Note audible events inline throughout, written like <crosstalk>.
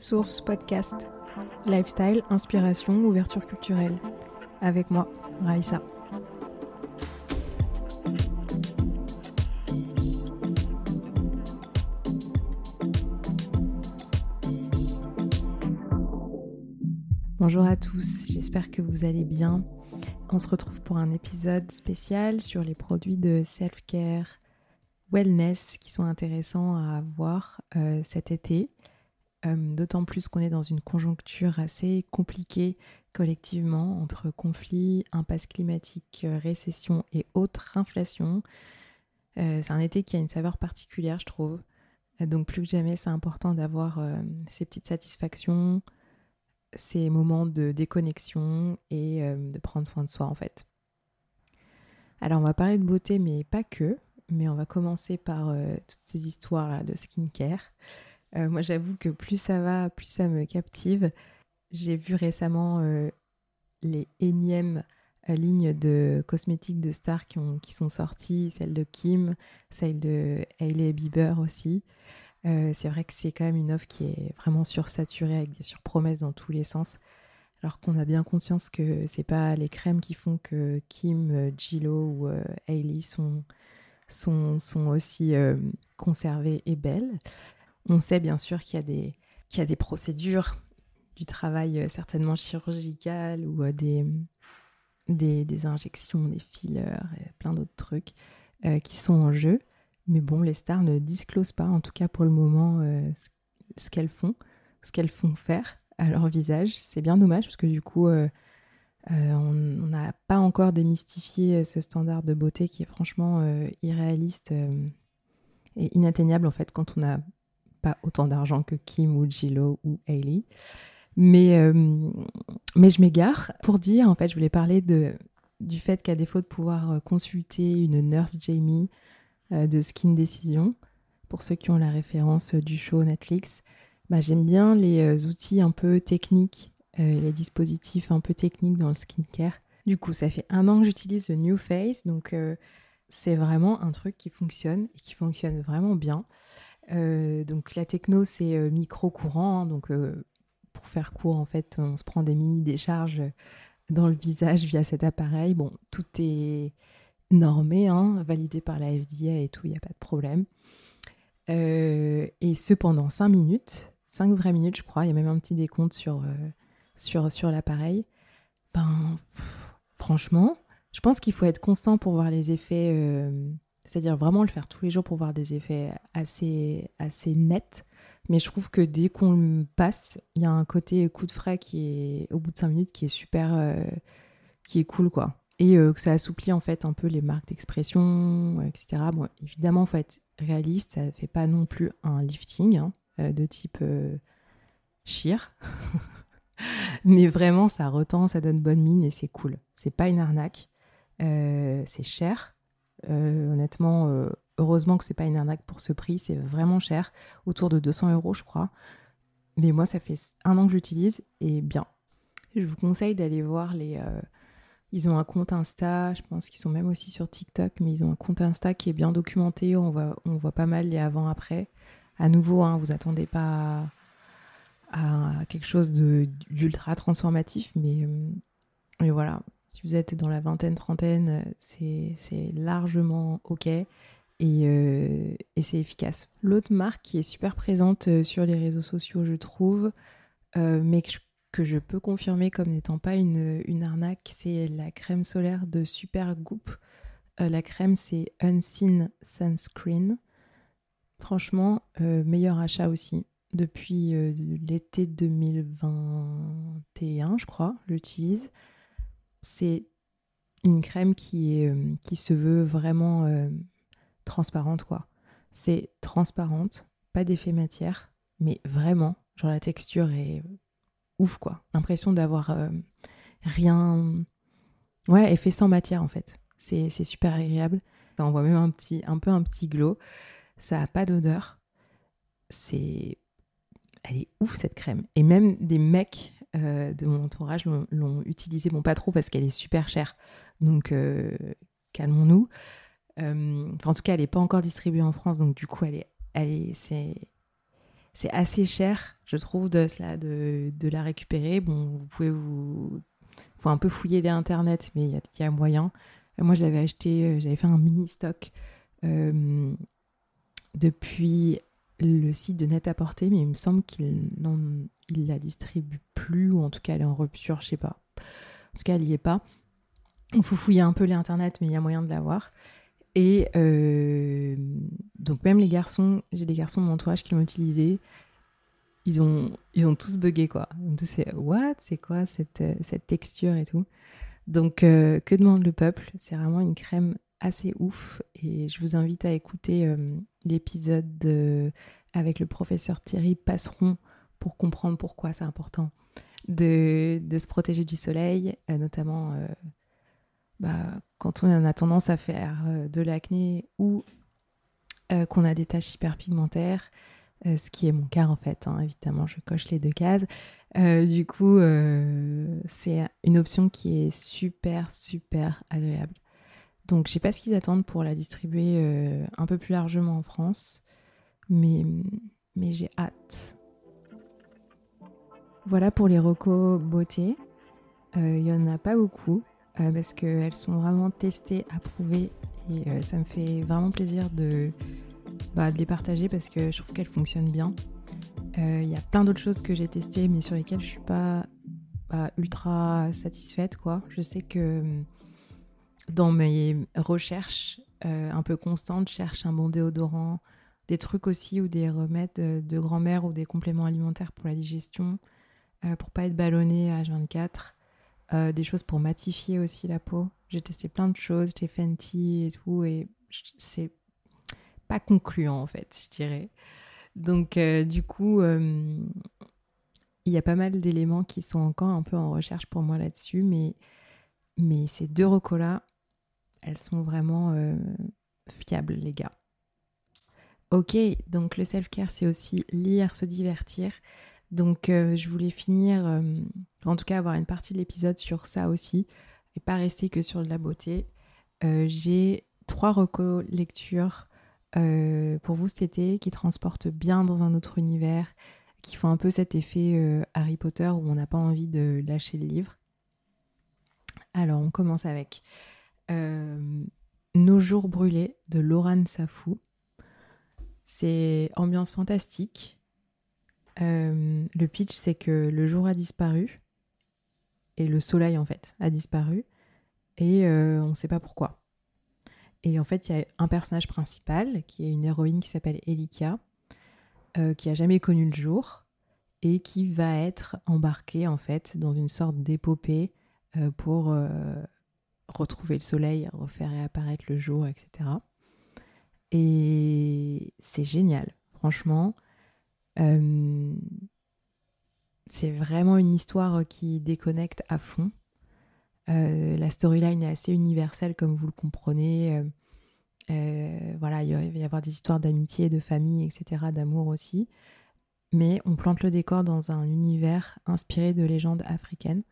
Source Podcast. Lifestyle, inspiration, ouverture culturelle. Avec moi, Raïssa. Bonjour à tous, j'espère que vous allez bien. On se retrouve pour un épisode spécial sur les produits de self-care, wellness qui sont intéressants à avoir euh, cet été. Euh, d'autant plus qu'on est dans une conjoncture assez compliquée collectivement entre conflits, impasse climatique, euh, récession et autres inflations. c'est un été qui a une saveur particulière, je trouve. donc plus que jamais, c'est important d'avoir ces petites satisfactions, ces moments de déconnexion et de prendre soin de soi en fait. Alors on va parler de beauté, mais pas que mais on va commencer par euh, toutes ces histoires de skincare. Euh, moi, j'avoue que plus ça va, plus ça me captive. J'ai vu récemment euh, les énièmes lignes de cosmétiques de stars qui, ont, qui sont sorties, celle de Kim, celle de Hailey Bieber aussi. c'est vrai que c'est quand même une offre qui est vraiment sursaturée avec des surpromesses dans tous les sens. Alors qu'on a bien conscience que c'est pas les crèmes qui font que Kim, Gillo ou Hailey sont sont, sont aussi euh, conservées et belles. On sait bien sûr qu'il y, a des, y a des procédures, du travail euh, certainement chirurgical ou euh, des, des, des, injections, des fillers et plein d'autres trucs qui sont en jeu. Mais bon, les stars ne disclosent pas, en tout cas pour le moment, ce, qu'elles font, ce qu'elles font faire à leur visage. C'est bien dommage parce que du coup, euh, on n'a pas encore démystifié euh, ce standard de beauté qui est franchement euh, irréaliste et inatteignable en fait quand on n'a pas autant d'argent que Kim ou Gillo ou Hailey. Mais, mais je m'égare pour dire, en fait, je voulais parler de, du fait qu'à défaut de pouvoir consulter une nurse Jamie de Skin Decision, pour ceux qui ont la référence du show Netflix, bah, j'aime bien les outils un peu techniques euh, les dispositifs un peu techniques dans le skincare. Du coup, ça fait un an que j'utilise le New Face, donc euh, c'est vraiment un truc qui fonctionne et qui fonctionne vraiment bien. Euh, donc la techno, c'est micro-courant, hein, donc pour faire court, en fait, on se prend des mini décharges dans le visage via cet appareil. Bon, tout est normé, hein, validé par la FDA et tout, il n'y a pas de problème. et ce pendant 5 minutes, 5 vraies minutes, je crois. Il y a même un petit décompte sur, sur, sur l'appareil, ben, franchement, je pense qu'il faut être constant pour voir les effets, euh, c'est-à-dire vraiment le faire tous les jours pour voir des effets assez, assez nets. Mais je trouve que dès qu'on le passe, il y a un côté coup de frais qui est, au bout de 5 minutes, qui est super, euh, qui est cool, quoi. Et euh, que ça assouplit en fait un peu les marques d'expression, etc. Bon, évidemment, il faut être réaliste, ça ne fait pas non plus un lifting hein, de type sheer. <laughs> Mais vraiment, ça retend, ça donne bonne mine et c'est cool. C'est pas une arnaque. Euh, c'est cher. Euh, honnêtement, euh, heureusement que c'est pas une arnaque pour ce prix. C'est vraiment cher. Autour de 200 euros, je crois. Mais moi, ça fait un an que j'utilise et bien. Je vous conseille d'aller voir les. Ils ont un compte Insta, je pense qu'ils sont même aussi sur TikTok, mais ils ont un compte Insta qui est bien documenté. On voit, on voit pas mal les avant-après. À nouveau, hein, vous attendez pas à quelque chose d'ultra transformatif. Mais, euh, mais, voilà, si vous êtes dans la vingtaine, trentaine, c'est largement OK et, euh, et c'est efficace. L'autre marque qui est super présente euh, sur les réseaux sociaux, je trouve, mais que je, que je, peux confirmer comme n'étant pas une, une arnaque, c'est la crème solaire de Super Goop. la crème, c'est Unseen Sunscreen. Franchement, meilleur achat aussi depuis euh, l'été 2021, je crois, j'utilise. C'est une crème qui, euh, qui se veut vraiment euh, transparente, quoi. C'est transparente, pas d'effet matière, mais vraiment, genre la texture est ouf, quoi. L'impression d'avoir rien... Ouais, effet sans matière, en fait. C'est super agréable. Ça envoie même un, petit, un peu un petit glow. Ça a pas d'odeur. C'est elle est ouf cette crème. Et même des mecs euh, de mon entourage l'ont utilisée. Bon, pas trop parce qu'elle est super chère. Donc, euh, calmons-nous. Euh, en tout cas, elle n'est pas encore distribuée en France. Donc, du coup, elle est, elle est, c'est, assez cher, je trouve, de, de, de la récupérer. Bon, vous pouvez vous. faut un peu fouiller les internets, mais il y, a moyen. Moi, je l'avais acheté, j'avais fait un mini stock depuis le site de Net-à-Porter, mais il me semble qu'il il la distribue plus, ou en tout cas, elle est en rupture, je sais pas. En tout cas, elle n'y est pas. Il faut fouiller un peu les internets, mais il y a moyen de l'avoir. Et euh, donc même les garçons, j'ai des garçons de mon entourage qui l'ont utilisé, ils ont, ils ont tous bugué quoi. Ils ont tous fait What? C'est quoi cette, cette texture et tout? Donc euh, que demande le peuple? C'est vraiment une crème assez ouf et je vous invite à écouter l'épisode avec le professeur Thierry Passeron pour comprendre pourquoi c'est important de, se protéger du soleil, notamment bah, quand on a tendance à faire euh, de l'acné ou euh, qu'on a des taches hyperpigmentaires, euh, ce qui est mon cas en fait, hein, évidemment je coche les deux cases. du coup, c'est une option qui est super, super agréable. Donc je sais pas ce qu'ils attendent pour la distribuer un peu plus largement en France, mais, mais j'ai hâte. Voilà pour les recos beauté. Il y en a pas beaucoup. Euh, parce qu'elles sont vraiment testées, approuvées et euh, ça me fait vraiment plaisir de, bah, de les partager parce que je trouve qu'elles fonctionnent bien. Il euh, y a plein d'autres choses que j'ai testées mais sur lesquelles je suis pas bah, ultra satisfaite. Quoi. Je sais que dans mes recherches un peu constantes, cherche un bon déodorant, des trucs aussi ou des remèdes de grand-mère ou des compléments alimentaires pour la digestion, pour pas être ballonné à 24 euh, des choses pour matifier aussi la peau. J'ai testé plein de choses, j'ai Fenty et tout, et c'est pas concluant en fait, je dirais. Donc euh, du coup, euh, il y a pas mal d'éléments qui sont encore un peu en recherche pour moi là-dessus, mais, mais ces deux recos-là, elles sont vraiment fiables, les gars. Ok, donc le self-care, c'est aussi lire, se divertir. Donc euh, je voulais finir, euh, en tout cas avoir une partie de l'épisode sur ça aussi, et pas rester que sur la beauté. Euh, j'ai trois recos lectures pour vous cet été qui transportent bien dans un autre univers, qui font un peu cet effet Harry Potter où on n'a pas envie de lâcher le livre. Alors on commence avec Nos jours brûlés de Laurent Safou. C'est ambiance fantastique, euh, le pitch, c'est que le jour a disparu et le soleil, en fait, a disparu et euh, on ne sait pas pourquoi. Et en fait, il y a un personnage principal qui est une héroïne qui s'appelle Elika, euh, qui a jamais connu le jour et qui va être embarquée en fait dans une sorte d'épopée pour retrouver le soleil, refaire réapparaître le jour, etc. Et c'est génial, franchement. Euh, c'est vraiment une histoire qui déconnecte à fond. Euh, la storyline est assez universelle, comme vous le comprenez. Euh, voilà, il va y avoir des histoires d'amitié, de famille, etc., d'amour aussi. Mais on plante le décor dans un univers inspiré de légendes africaines.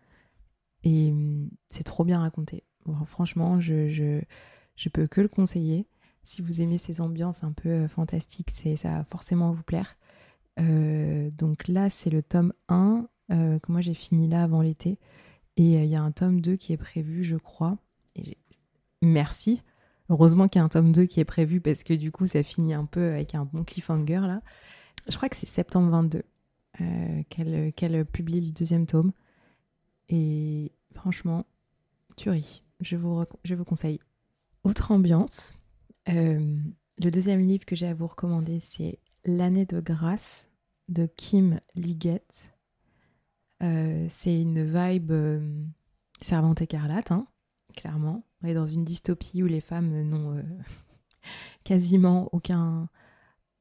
Et hum, c'est trop bien raconté. Franchement, je, je, peux que le conseiller. Si vous aimez ces ambiances un peu fantastiques, ça va forcément vous plaire. Euh, donc là, c'est le tome 1 euh, que moi j'ai fini là avant l'été. Et euh, il y a un tome 2 qui est prévu, je crois. Merci. Heureusement qu'il y a un tome 2 qui est prévu parce que du coup, ça finit un peu avec un bon cliffhanger là. Je crois que c'est septembre 22 qu'elle publie le deuxième tome. Et franchement, tuerie. Je vous, je vous conseille. Autre ambiance. le deuxième livre que j'ai à vous recommander, c'est L'année de grâce de Kim Liggett. Euh, c'est une vibe euh, servante écarlate, hein, clairement. On est dans une dystopie où les femmes n'ont euh, <laughs> quasiment aucun,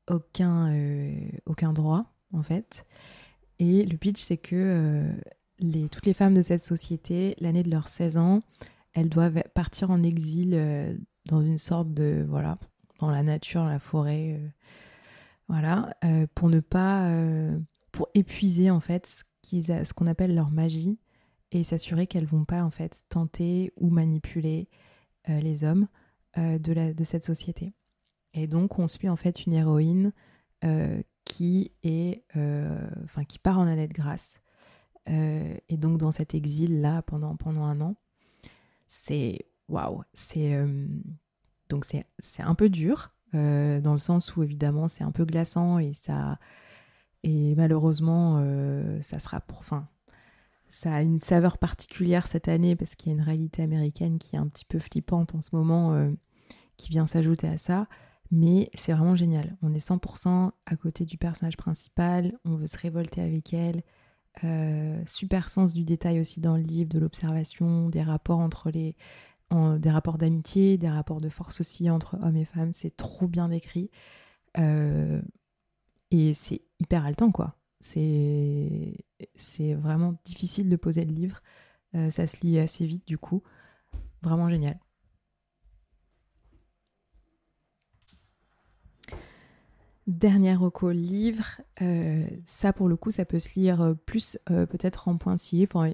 aucun, aucun droit, en fait. Et le pitch, c'est que les, toutes les femmes de cette société, l'année de leurs 16 ans, elles doivent partir en exil dans une sorte de. Voilà, dans la nature, la forêt voilà, euh, pour ne pas, euh, pour épuiser en fait ce, qu'on appelle leur magie et s'assurer qu'elles vont pas en fait tenter ou manipuler euh, les hommes de, cette société. Et donc on suit en fait une héroïne qui est, enfin, qui part en année de grâce. et donc dans cet exil là pendant un an, c'est waouh, c'est donc c'est un peu dur dans le sens où évidemment c'est un peu glaçant et ça et malheureusement ça sera pour fin ça a une saveur particulière cette année parce qu'il y a une réalité américaine qui est un petit peu flippante en ce moment, euh, qui vient s'ajouter à ça. Mais c'est vraiment génial. On est 100% à côté du personnage principal, on veut se révolter avec elle. Euh, super sens du détail aussi dans le livre, de l'observation, des rapports entre les. des rapports d'amitié, des rapports de force aussi entre hommes et femmes. C'est trop bien décrit. Euh, et c'est hyper haletant, quoi c'est vraiment difficile de poser le livre. Euh, ça se lit assez vite du coup. Vraiment génial. Dernière reco livre, euh, ça pour le coup ça peut se lire plus euh, peut-être en pointillé. Enfin,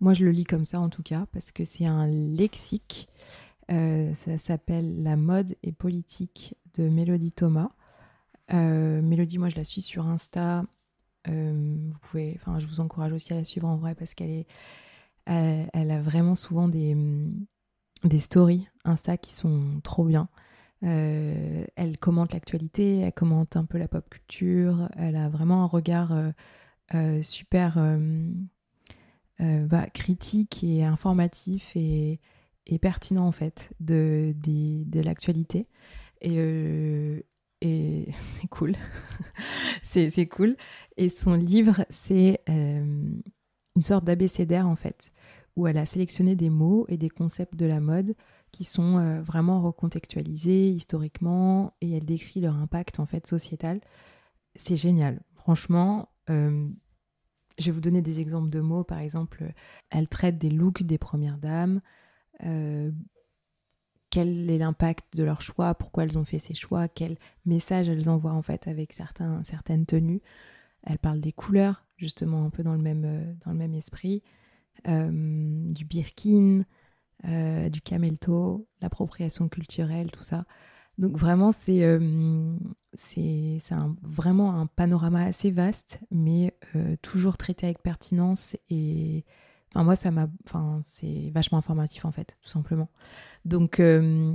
moi je le lis comme ça en tout cas parce que c'est un lexique. ça s'appelle La mode et politique de Mélodie Thomas. Mélodie, moi je la suis sur Insta euh, je vous encourage aussi à la suivre en vrai parce qu'elle est, elle, a vraiment souvent des stories Insta qui sont trop bien. Euh, elle commente l'actualité, elle commente un peu la pop culture, elle a vraiment un regard euh, super bah, critique et informatif et, pertinent en fait de, l'actualité. Et, et <laughs> c'est cool. <laughs> c'est cool. Et son livre, c'est euh, une sorte d'abécédaire en fait, où elle a sélectionné des mots et des concepts de la mode qui sont euh, vraiment recontextualisés historiquement et elle décrit leur impact en fait sociétal. C'est génial. Franchement, euh, je vais vous donner des exemples de mots. Par exemple, elle traite des looks des premières dames quel est l'impact de leur choix, pourquoi elles ont fait ces choix, quel message elles envoient en fait avec certains, certaines tenues? Elle parle des couleurs, justement un peu dans le même, euh, dans le même esprit, euh, du birkin, euh, du camelto, l'appropriation culturelle, tout ça. Donc vraiment, c'est c'est vraiment un panorama assez vaste, mais toujours traité avec pertinence et Enfin, moi, c'est vachement informatif, en fait, tout simplement. Donc, euh,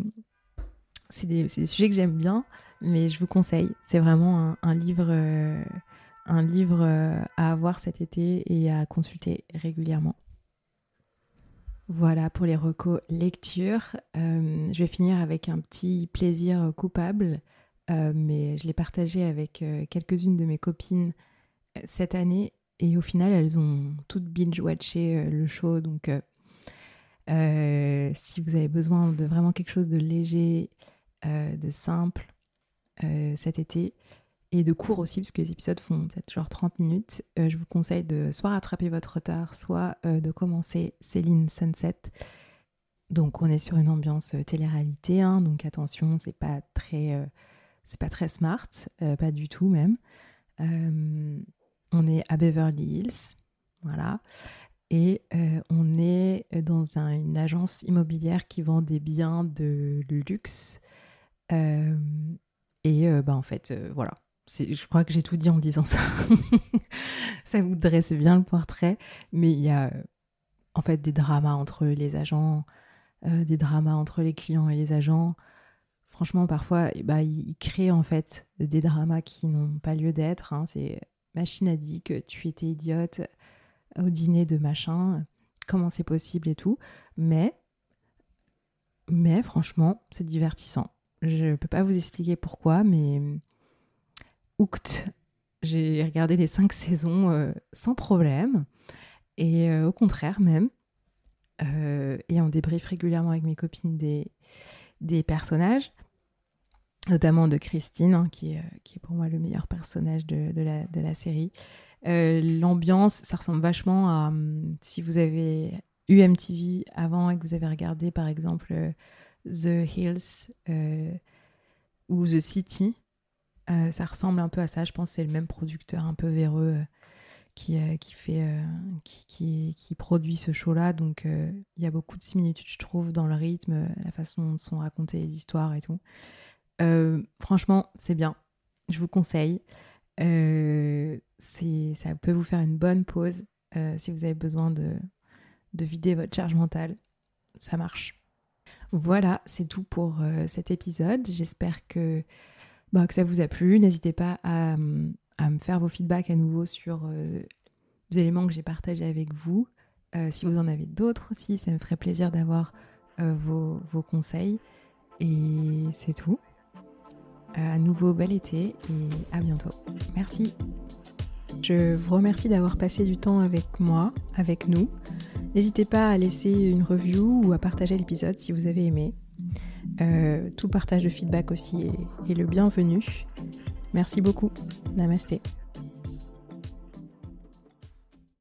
c'est des, des, sujets que j'aime bien, mais je vous conseille. C'est vraiment un, livre, un livre euh, euh, à avoir cet été et à consulter régulièrement. Voilà pour les recos lecture. je vais finir avec un petit plaisir coupable, mais je l'ai partagé avec quelques-unes de mes copines cette année et au final, elles ont toutes binge-watché euh, le show. Donc, euh, euh, si vous avez besoin de vraiment quelque chose de léger, de simple cet été, et de court aussi, parce que les épisodes font peut-être genre 30 minutes, je vous conseille de soit rattraper votre retard, soit de commencer Céline Sunset. Donc, on est sur une ambiance télé-réalité, hein, donc attention, c'est pas très, c'est pas très smart, pas du tout même. On est à Beverly Hills, voilà. Et euh, on est dans une agence immobilière qui vend des biens de luxe. Euh, et euh, bah, en fait, voilà. Je crois que j'ai tout dit en disant ça. <laughs> ça vous dresse bien le portrait. Mais il y a en fait des dramas entre les agents, des dramas entre les clients et les agents. Franchement, parfois, bah, ils créent en fait des dramas qui n'ont pas lieu d'être. Hein. C'est machine a dit que tu étais idiote au dîner de machin, comment c'est possible et tout. Mais, mais franchement, c'est divertissant. Je peux pas vous expliquer pourquoi, mais hooked. J'ai regardé les cinq saisons euh, sans problème. Et euh, au contraire même. Euh, et on débrief régulièrement avec mes copines des, personnages notamment de Christine, hein, qui, est, pour moi le meilleur personnage de, la, série. Euh, l'ambiance, ça ressemble vachement à hum, si vous avez eu MTV avant et que vous avez regardé par exemple euh, The Hills euh, ou The City. Ça ressemble un peu à ça. Je pense c'est le même producteur un peu véreux qui, qui, fait, qui, qui, produit ce show-là. Donc il y a beaucoup de similitudes, je trouve, dans le rythme, la façon dont sont racontées les histoires et tout. Euh, franchement, c'est bien. Je vous conseille. ça peut vous faire une bonne pause si vous avez besoin de, de vider votre charge mentale. Ça marche. Voilà, c'est tout pour cet épisode. J'espère que, bah, que ça vous a plu. N'hésitez pas à, à, me faire vos feedbacks à nouveau sur les éléments que j'ai partagés avec vous. si vous en avez d'autres aussi, ça me ferait plaisir d'avoir vos, vos conseils. Et c'est tout. À nouveau, bel été et à bientôt. Merci. Je vous remercie d'avoir passé du temps avec moi, avec nous. N'hésitez pas à laisser une review ou à partager l'épisode si vous avez aimé. Euh, tout partage de feedback aussi est, est le bienvenu. Merci beaucoup. Namasté.